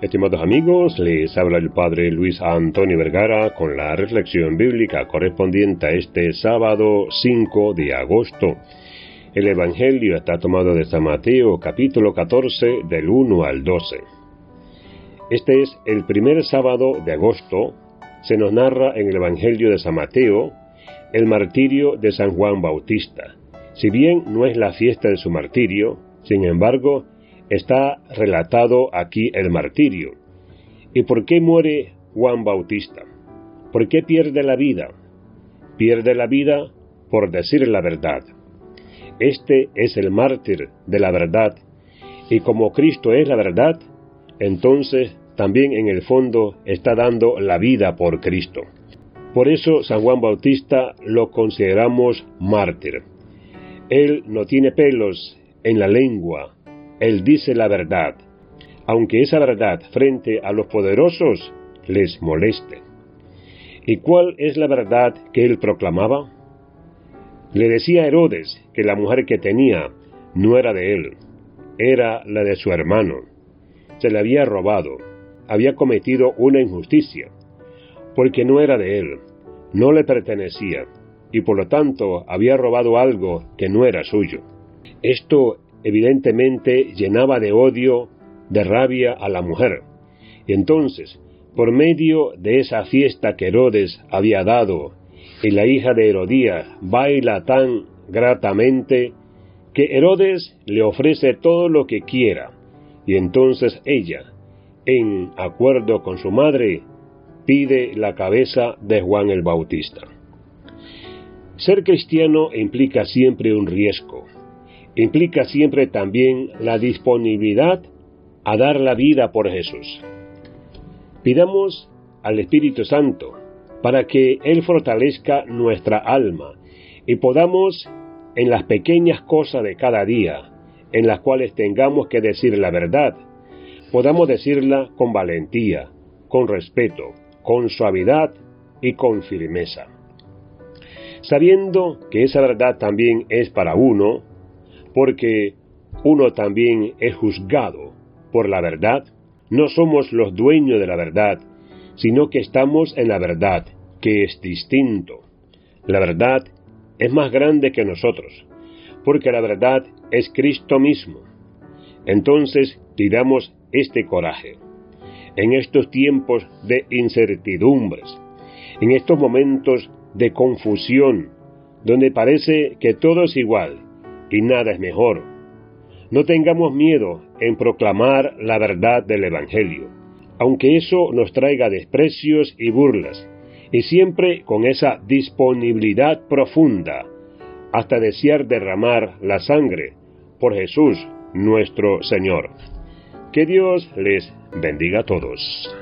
Estimados amigos, les habla el Padre Luis Antonio Vergara con la reflexión bíblica correspondiente a este sábado 5 de agosto. El Evangelio está tomado de San Mateo capítulo 14 del 1 al 12. Este es el primer sábado de agosto. Se nos narra en el Evangelio de San Mateo el martirio de San Juan Bautista. Si bien no es la fiesta de su martirio, sin embargo, está relatado aquí el martirio. ¿Y por qué muere Juan Bautista? ¿Por qué pierde la vida? Pierde la vida por decir la verdad. Este es el mártir de la verdad, y como Cristo es la verdad, entonces también en el fondo está dando la vida por Cristo. Por eso San Juan Bautista lo consideramos mártir. Él no tiene pelos en la lengua, él dice la verdad, aunque esa verdad frente a los poderosos les moleste. ¿Y cuál es la verdad que él proclamaba? Le decía Herodes que la mujer que tenía no era de él, era la de su hermano. Se le había robado, había cometido una injusticia, porque no era de él, no le pertenecía, y por lo tanto había robado algo que no era suyo. Esto evidentemente llenaba de odio, de rabia a la mujer. Y entonces, por medio de esa fiesta que Herodes había dado, y la hija de Herodías baila tan gratamente, que Herodes le ofrece todo lo que quiera, y entonces ella, en acuerdo con su madre, pide la cabeza de Juan el Bautista. Ser cristiano implica siempre un riesgo, implica siempre también la disponibilidad a dar la vida por Jesús. Pidamos al Espíritu Santo para que Él fortalezca nuestra alma y podamos en las pequeñas cosas de cada día, en las cuales tengamos que decir la verdad, podamos decirla con valentía, con respeto, con suavidad y con firmeza. Sabiendo que esa verdad también es para uno, porque uno también es juzgado por la verdad, no somos los dueños de la verdad, sino que estamos en la verdad, que es distinto. La verdad es más grande que nosotros, porque la verdad es Cristo mismo. Entonces tiramos este coraje. En estos tiempos de incertidumbres, en estos momentos de confusión, donde parece que todo es igual y nada es mejor. No tengamos miedo en proclamar la verdad del Evangelio, aunque eso nos traiga desprecios y burlas, y siempre con esa disponibilidad profunda, hasta desear derramar la sangre por Jesús nuestro Señor. Que Dios les bendiga a todos.